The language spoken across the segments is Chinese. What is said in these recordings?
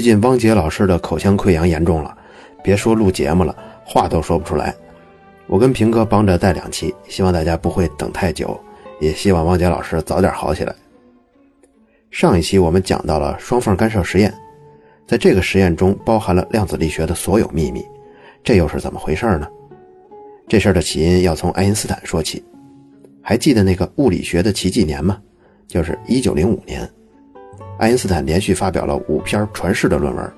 最近汪杰老师的口腔溃疡严重了，别说录节目了，话都说不出来。我跟平哥帮着带两期，希望大家不会等太久，也希望汪杰老师早点好起来。上一期我们讲到了双缝干涉实验，在这个实验中包含了量子力学的所有秘密，这又是怎么回事呢？这事儿的起因要从爱因斯坦说起。还记得那个物理学的奇迹年吗？就是一九零五年。爱因斯坦连续发表了五篇传世的论文，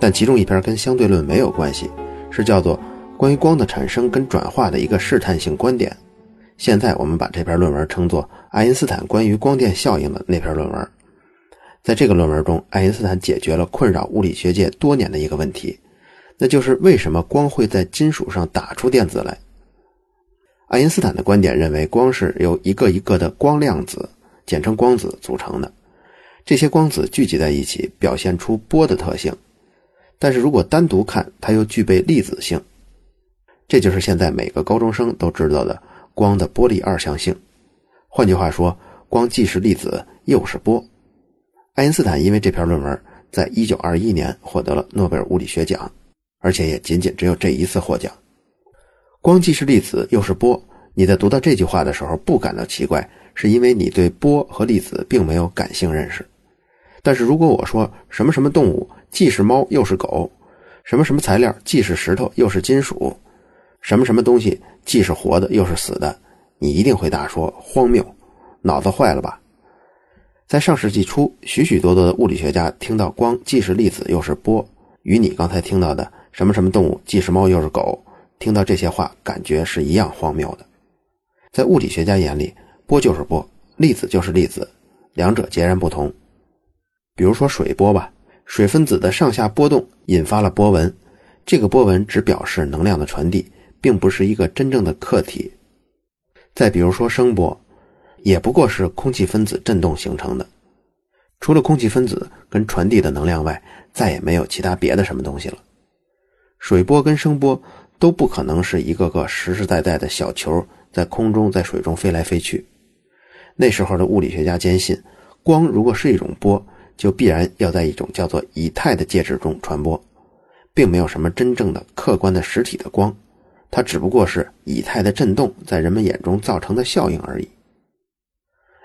但其中一篇跟相对论没有关系，是叫做《关于光的产生跟转化的一个试探性观点》。现在我们把这篇论文称作爱因斯坦关于光电效应的那篇论文。在这个论文中，爱因斯坦解决了困扰物理学界多年的一个问题，那就是为什么光会在金属上打出电子来。爱因斯坦的观点认为，光是由一个一个的光量子，简称光子组成的。这些光子聚集在一起，表现出波的特性，但是如果单独看，它又具备粒子性。这就是现在每个高中生都知道的光的波粒二象性。换句话说，光既是粒子又是波。爱因斯坦因为这篇论文，在一九二一年获得了诺贝尔物理学奖，而且也仅仅只有这一次获奖。光既是粒子又是波，你在读到这句话的时候不感到奇怪，是因为你对波和粒子并没有感性认识。但是如果我说什么什么动物既是猫又是狗，什么什么材料既是石头又是金属，什么什么东西既是活的又是死的，你一定会答说荒谬，脑子坏了吧？在上世纪初，许许多多的物理学家听到光既是粒子又是波，与你刚才听到的什么什么动物既是猫又是狗，听到这些话感觉是一样荒谬的。在物理学家眼里，波就是波，粒子就是粒子，两者截然不同。比如说水波吧，水分子的上下波动引发了波纹，这个波纹只表示能量的传递，并不是一个真正的客体。再比如说声波，也不过是空气分子振动形成的，除了空气分子跟传递的能量外，再也没有其他别的什么东西了。水波跟声波都不可能是一个个实实在在的小球在空中在水中飞来飞去。那时候的物理学家坚信，光如果是一种波。就必然要在一种叫做以太的介质中传播，并没有什么真正的客观的实体的光，它只不过是以太的振动在人们眼中造成的效应而已。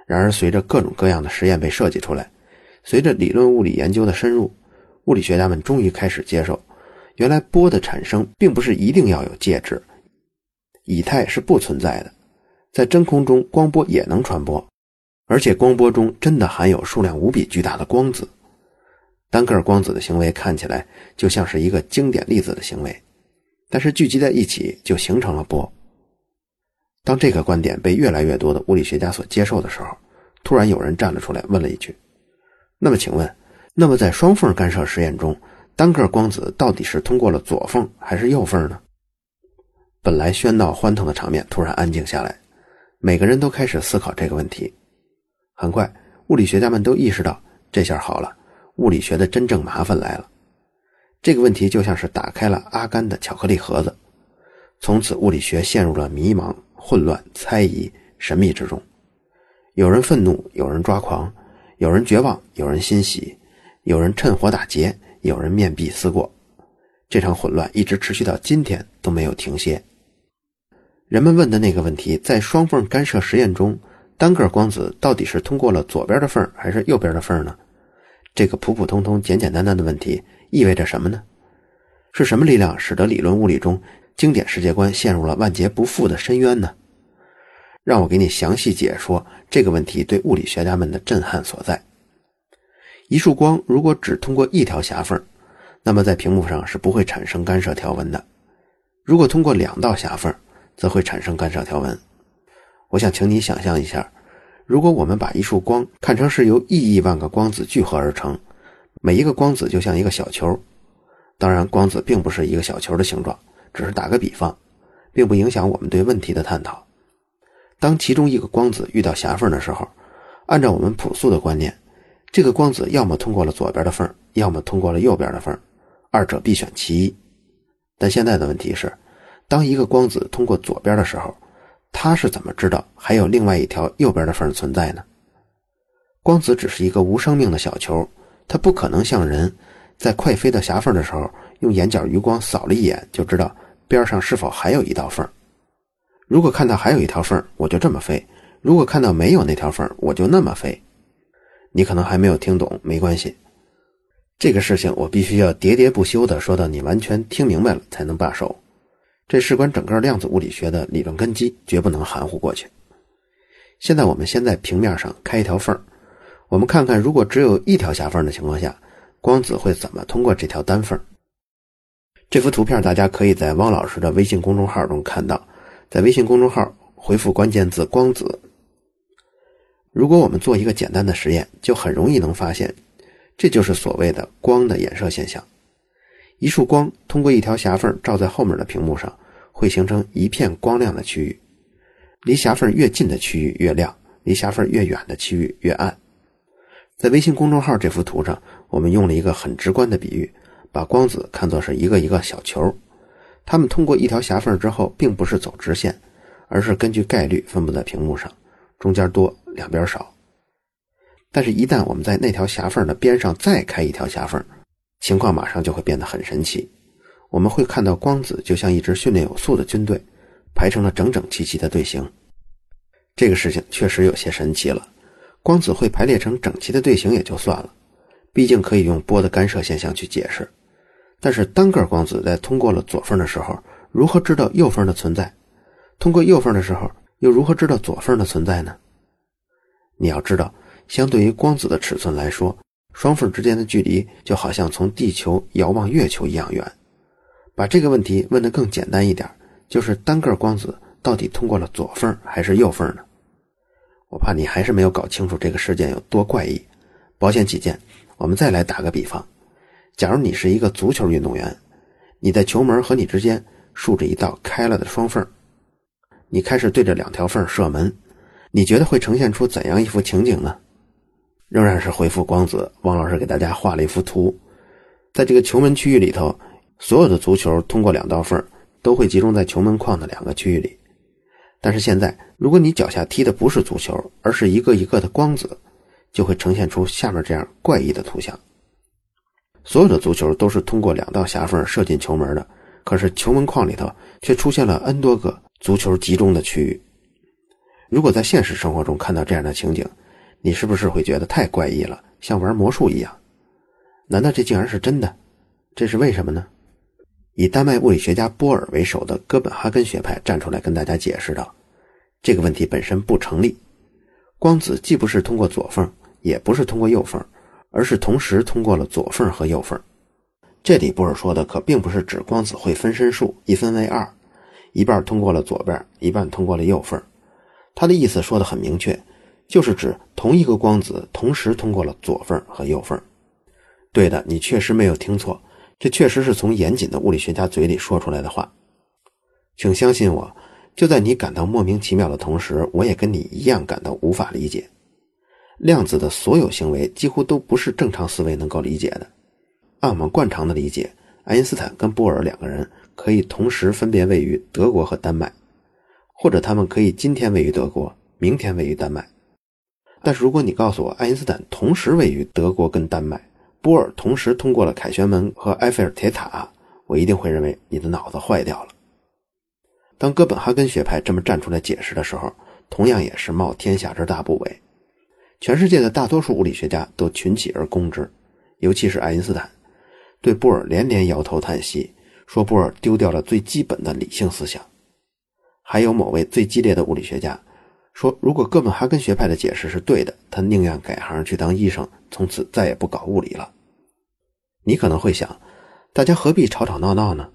然而，随着各种各样的实验被设计出来，随着理论物理研究的深入，物理学家们终于开始接受，原来波的产生并不是一定要有介质，以太是不存在的，在真空中光波也能传播。而且光波中真的含有数量无比巨大的光子，单个光子的行为看起来就像是一个经典粒子的行为，但是聚集在一起就形成了波。当这个观点被越来越多的物理学家所接受的时候，突然有人站了出来问了一句：“那么请问，那么在双缝干涉实验中，单个光子到底是通过了左缝还是右缝呢？”本来喧闹欢腾的场面突然安静下来，每个人都开始思考这个问题。很快，物理学家们都意识到，这下好了，物理学的真正麻烦来了。这个问题就像是打开了阿甘的巧克力盒子，从此物理学陷入了迷茫、混乱、猜疑、神秘之中。有人愤怒，有人抓狂，有人绝望，有人欣喜，有人趁火打劫，有人面壁思过。这场混乱一直持续到今天都没有停歇。人们问的那个问题，在双缝干涉实验中。单个光子到底是通过了左边的缝还是右边的缝呢？这个普普通通、简简单单的问题意味着什么呢？是什么力量使得理论物理中经典世界观陷入了万劫不复的深渊呢？让我给你详细解说这个问题对物理学家们的震撼所在。一束光如果只通过一条狭缝，那么在屏幕上是不会产生干涉条纹的；如果通过两道狭缝，则会产生干涉条纹。我想请你想象一下，如果我们把一束光看成是由亿亿万个光子聚合而成，每一个光子就像一个小球，当然，光子并不是一个小球的形状，只是打个比方，并不影响我们对问题的探讨。当其中一个光子遇到狭缝的时候，按照我们朴素的观念，这个光子要么通过了左边的缝，要么通过了右边的缝，二者必选其一。但现在的问题是，当一个光子通过左边的时候，他是怎么知道还有另外一条右边的缝存在呢？光子只是一个无生命的小球，它不可能像人在快飞到狭缝的时候，用眼角余光扫了一眼就知道边上是否还有一道缝。如果看到还有一条缝，我就这么飞；如果看到没有那条缝，我就那么飞。你可能还没有听懂，没关系。这个事情我必须要喋喋不休地说到你完全听明白了才能罢手。这事关整个量子物理学的理论根基，绝不能含糊过去。现在我们先在平面上开一条缝。我们看看，如果只有一条狭缝的情况下，光子会怎么通过这条单缝？这幅图片大家可以在汪老师的微信公众号中看到，在微信公众号回复关键字“光子”。如果我们做一个简单的实验，就很容易能发现，这就是所谓的光的衍射现象。一束光通过一条狭缝照在后面的屏幕上，会形成一片光亮的区域。离狭缝越近的区域越亮，离狭缝越远的区域越暗。在微信公众号这幅图上，我们用了一个很直观的比喻，把光子看作是一个一个小球，它们通过一条狭缝之后，并不是走直线，而是根据概率分布在屏幕上，中间多，两边少。但是，一旦我们在那条狭缝的边上再开一条狭缝，情况马上就会变得很神奇。我们会看到光子就像一支训练有素的军队，排成了整整齐齐的队形。这个事情确实有些神奇了。光子会排列成整齐的队形也就算了，毕竟可以用波的干涉现象去解释。但是单个光子在通过了左缝的时候，如何知道右缝的存在？通过右缝的时候，又如何知道左缝的存在呢？你要知道，相对于光子的尺寸来说，双缝之间的距离就好像从地球遥望月球一样远。把这个问题问得更简单一点，就是单个光子到底通过了左缝还是右缝呢？我怕你还是没有搞清楚这个事件有多怪异。保险起见，我们再来打个比方：假如你是一个足球运动员，你在球门和你之间竖着一道开了的双缝，你开始对着两条缝射门，你觉得会呈现出怎样一幅情景呢？仍然是回复光子。王老师给大家画了一幅图，在这个球门区域里头，所有的足球通过两道缝都会集中在球门框的两个区域里。但是现在，如果你脚下踢的不是足球，而是一个一个的光子，就会呈现出下面这样怪异的图像。所有的足球都是通过两道狭缝射进球门的，可是球门框里头却出现了 n 多个足球集中的区域。如果在现实生活中看到这样的情景，你是不是会觉得太怪异了，像玩魔术一样？难道这竟然是真的？这是为什么呢？以丹麦物理学家波尔为首的哥本哈根学派站出来跟大家解释道：“这个问题本身不成立。光子既不是通过左缝，也不是通过右缝，而是同时通过了左缝和右缝。这里波尔说的可并不是指光子会分身术，一分为二，一半通过了左边，一半通过了右缝。他的意思说的很明确，就是指同一个光子同时通过了左缝和右缝。对的，你确实没有听错。”这确实是从严谨的物理学家嘴里说出来的话，请相信我，就在你感到莫名其妙的同时，我也跟你一样感到无法理解。量子的所有行为几乎都不是正常思维能够理解的。按我们惯常的理解，爱因斯坦跟波尔两个人可以同时分别位于德国和丹麦，或者他们可以今天位于德国，明天位于丹麦。但是如果你告诉我爱因斯坦同时位于德国跟丹麦，波尔同时通过了凯旋门和埃菲尔铁塔，我一定会认为你的脑子坏掉了。当哥本哈根学派这么站出来解释的时候，同样也是冒天下之大不韪。全世界的大多数物理学家都群起而攻之，尤其是爱因斯坦，对波尔连连摇头叹息，说波尔丢掉了最基本的理性思想。还有某位最激烈的物理学家。说，如果哥本哈根学派的解释是对的，他宁愿改行去当医生，从此再也不搞物理了。你可能会想，大家何必吵吵闹闹呢？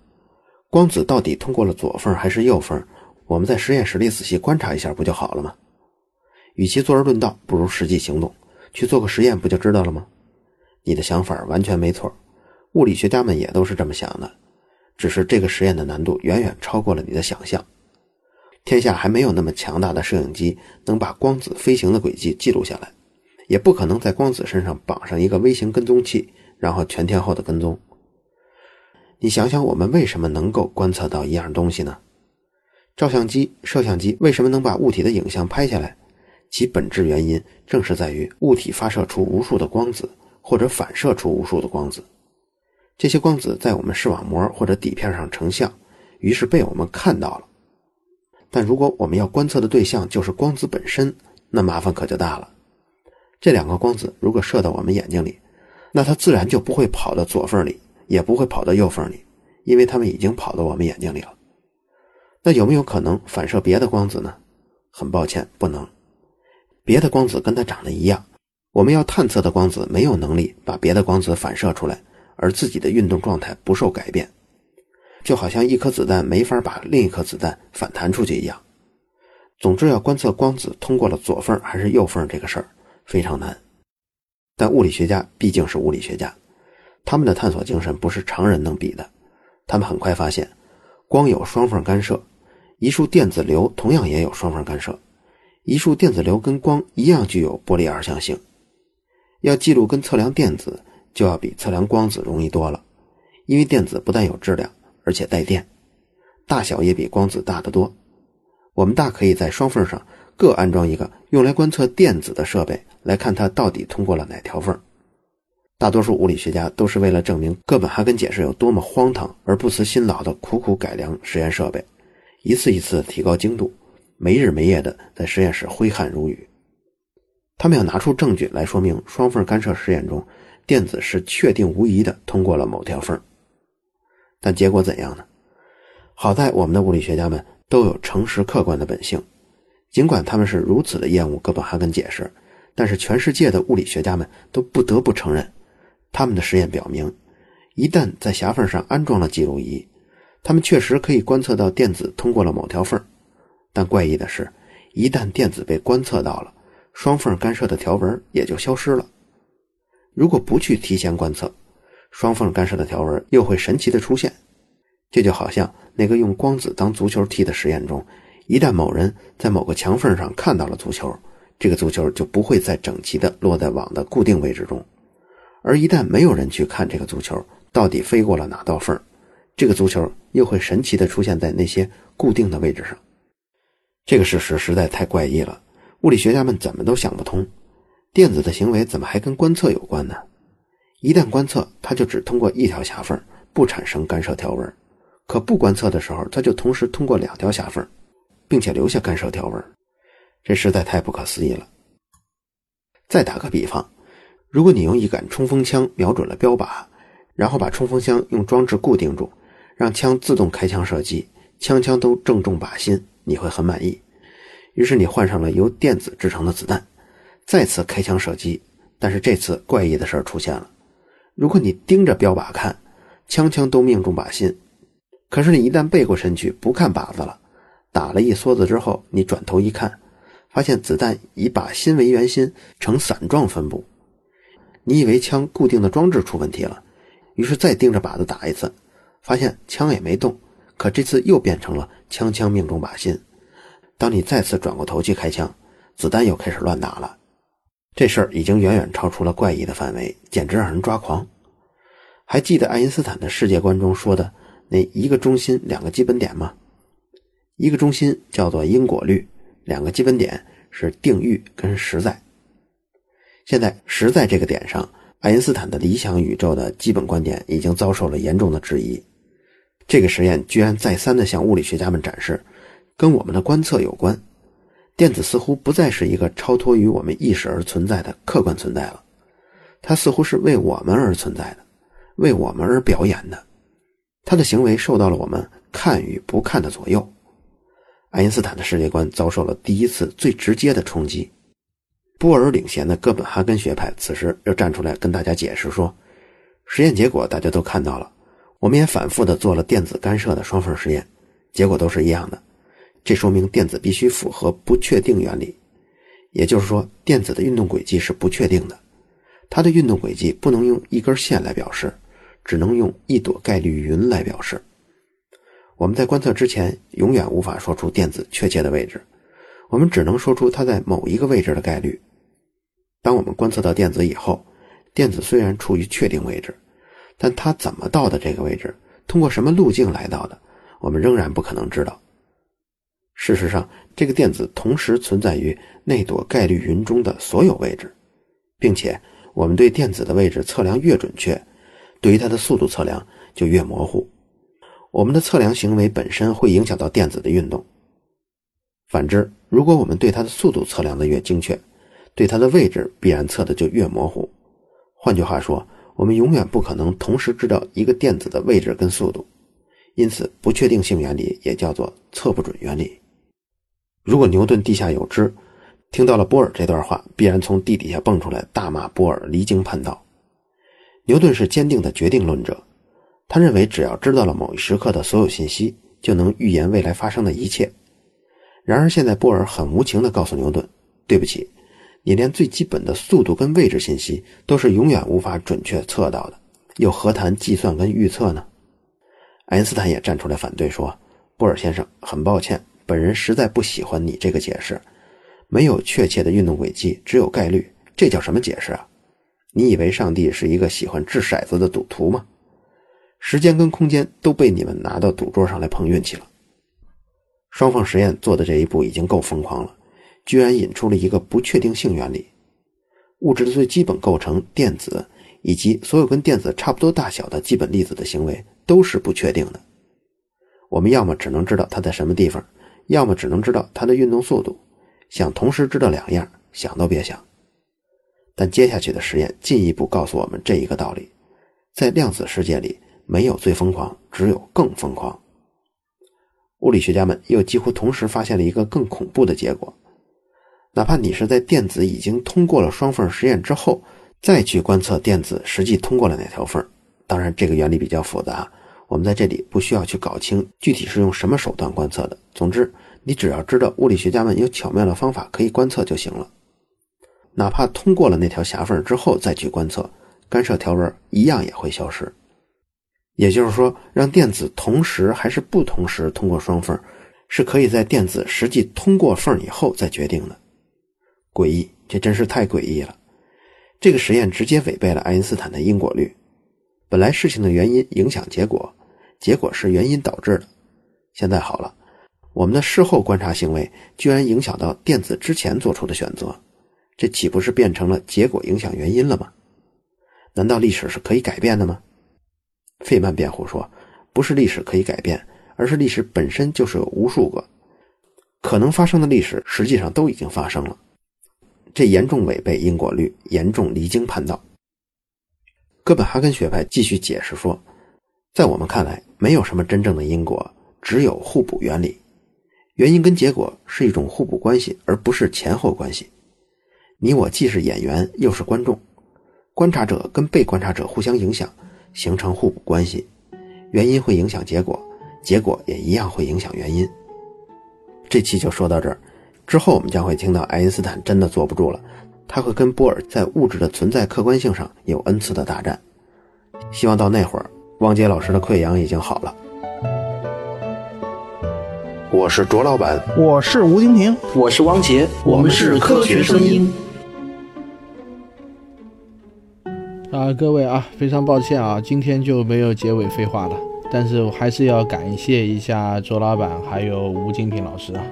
光子到底通过了左缝还是右缝？我们在实验室里仔细观察一下不就好了吗？与其坐而论道，不如实际行动，去做个实验不就知道了吗？你的想法完全没错。物理学家们也都是这么想的，只是这个实验的难度远远超过了你的想象。天下还没有那么强大的摄影机能把光子飞行的轨迹记录下来，也不可能在光子身上绑上一个微型跟踪器，然后全天候的跟踪。你想想，我们为什么能够观测到一样东西呢？照相机、摄像机为什么能把物体的影像拍下来？其本质原因正是在于物体发射出无数的光子，或者反射出无数的光子。这些光子在我们视网膜或者底片上成像，于是被我们看到了。但如果我们要观测的对象就是光子本身，那麻烦可就大了。这两个光子如果射到我们眼睛里，那它自然就不会跑到左缝里，也不会跑到右缝里，因为它们已经跑到我们眼睛里了。那有没有可能反射别的光子呢？很抱歉，不能。别的光子跟它长得一样，我们要探测的光子没有能力把别的光子反射出来，而自己的运动状态不受改变，就好像一颗子弹没法把另一颗子弹反弹出去一样。总之，要观测光子通过了左缝还是右缝这个事儿非常难。但物理学家毕竟是物理学家，他们的探索精神不是常人能比的。他们很快发现，光有双缝干涉，一束电子流同样也有双缝干涉。一束电子流跟光一样具有波粒二象性，要记录跟测量电子就要比测量光子容易多了，因为电子不但有质量，而且带电，大小也比光子大得多。我们大可以在双缝上各安装一个用来观测电子的设备，来看它到底通过了哪条缝。大多数物理学家都是为了证明哥本哈根解释有多么荒唐而不辞辛劳的苦苦改良实验设备，一次一次提高精度。没日没夜的在实验室挥汗如雨，他们要拿出证据来说明双缝干涉实验中，电子是确定无疑的通过了某条缝。但结果怎样呢？好在我们的物理学家们都有诚实客观的本性，尽管他们是如此的厌恶哥本哈根解释，但是全世界的物理学家们都不得不承认，他们的实验表明，一旦在狭缝上安装了记录仪，他们确实可以观测到电子通过了某条缝。但怪异的是，一旦电子被观测到了，双缝干涉的条纹也就消失了。如果不去提前观测，双缝干涉的条纹又会神奇的出现。这就好像那个用光子当足球踢的实验中，一旦某人在某个墙缝上看到了足球，这个足球就不会再整齐的落在网的固定位置中；而一旦没有人去看这个足球到底飞过了哪道缝，这个足球又会神奇的出现在那些固定的位置上。这个事实实在太怪异了，物理学家们怎么都想不通，电子的行为怎么还跟观测有关呢？一旦观测，它就只通过一条狭缝，不产生干涉条纹；可不观测的时候，它就同时通过两条狭缝，并且留下干涉条纹。这实在太不可思议了。再打个比方，如果你用一杆冲锋枪瞄准了标靶，然后把冲锋枪用装置固定住，让枪自动开枪射击，枪枪都正中靶心。你会很满意，于是你换上了由电子制成的子弹，再次开枪射击。但是这次怪异的事儿出现了：如果你盯着标靶看，枪枪都命中靶心；可是你一旦背过身去不看靶子了，打了一梭子之后，你转头一看，发现子弹以靶心为圆心，呈伞状分布。你以为枪固定的装置出问题了，于是再盯着靶子打一次，发现枪也没动。可这次又变成了枪枪命中靶心。当你再次转过头去开枪，子弹又开始乱打了。这事儿已经远远超出了怪异的范围，简直让人抓狂。还记得爱因斯坦的世界观中说的那一个中心两个基本点吗？一个中心叫做因果律，两个基本点是定域跟实在。现在实在这个点上，爱因斯坦的理想宇宙的基本观点已经遭受了严重的质疑。这个实验居然再三地向物理学家们展示，跟我们的观测有关。电子似乎不再是一个超脱于我们意识而存在的客观存在了，它似乎是为我们而存在的，为我们而表演的。它的行为受到了我们看与不看的左右。爱因斯坦的世界观遭受了第一次最直接的冲击。波尔领衔的哥本哈根学派此时又站出来跟大家解释说，实验结果大家都看到了。我们也反复的做了电子干涉的双缝实验，结果都是一样的。这说明电子必须符合不确定原理，也就是说，电子的运动轨迹是不确定的。它的运动轨迹不能用一根线来表示，只能用一朵概率云来表示。我们在观测之前，永远无法说出电子确切的位置，我们只能说出它在某一个位置的概率。当我们观测到电子以后，电子虽然处于确定位置，但它怎么到的这个位置，通过什么路径来到的，我们仍然不可能知道。事实上，这个电子同时存在于那朵概率云中的所有位置，并且我们对电子的位置测量越准确，对于它的速度测量就越模糊。我们的测量行为本身会影响到电子的运动。反之，如果我们对它的速度测量的越精确，对它的位置必然测的就越模糊。换句话说，我们永远不可能同时知道一个电子的位置跟速度，因此不确定性原理也叫做测不准原理。如果牛顿地下有知，听到了波尔这段话，必然从地底下蹦出来，大骂波尔离经叛道。牛顿是坚定的决定论者，他认为只要知道了某一时刻的所有信息，就能预言未来发生的一切。然而现在波尔很无情地告诉牛顿：“对不起，你连最基本的速度跟位置信息都是永远无法准确测到的，又何谈计算跟预测呢？”爱因斯坦也站出来反对说：“波尔先生，很抱歉。”本人实在不喜欢你这个解释，没有确切的运动轨迹，只有概率，这叫什么解释啊？你以为上帝是一个喜欢掷骰子的赌徒吗？时间跟空间都被你们拿到赌桌上来碰运气了。双缝实验做的这一步已经够疯狂了，居然引出了一个不确定性原理。物质的最基本构成，电子以及所有跟电子差不多大小的基本粒子的行为都是不确定的。我们要么只能知道它在什么地方。要么只能知道它的运动速度，想同时知道两样，想都别想。但接下去的实验进一步告诉我们这一个道理：在量子世界里，没有最疯狂，只有更疯狂。物理学家们又几乎同时发现了一个更恐怖的结果：哪怕你是在电子已经通过了双缝实验之后，再去观测电子实际通过了哪条缝，当然这个原理比较复杂。我们在这里不需要去搞清具体是用什么手段观测的。总之，你只要知道物理学家们有巧妙的方法可以观测就行了。哪怕通过了那条狭缝之后再去观测，干涉条纹一样也会消失。也就是说，让电子同时还是不同时通过双缝，是可以在电子实际通过缝以后再决定的。诡异，这真是太诡异了。这个实验直接违背了爱因斯坦的因果律。本来事情的原因影响结果。结果是原因导致的。现在好了，我们的事后观察行为居然影响到电子之前做出的选择，这岂不是变成了结果影响原因了吗？难道历史是可以改变的吗？费曼辩护说，不是历史可以改变，而是历史本身就是有无数个可能发生的历史，实际上都已经发生了。这严重违背因果律，严重离经叛道。哥本哈根学派继续解释说。在我们看来，没有什么真正的因果，只有互补原理。原因跟结果是一种互补关系，而不是前后关系。你我既是演员，又是观众，观察者跟被观察者互相影响，形成互补关系。原因会影响结果，结果也一样会影响原因。这期就说到这儿，之后我们将会听到爱因斯坦真的坐不住了，他会跟波尔在物质的存在客观性上有 n 次的大战。希望到那会儿。汪杰老师的溃疡已经好了。我是卓老板，我是吴婷婷，我是汪杰，我们是科学声音。啊，各位啊，非常抱歉啊，今天就没有结尾废话了。但是我还是要感谢一下卓老板还有吴金平老师啊。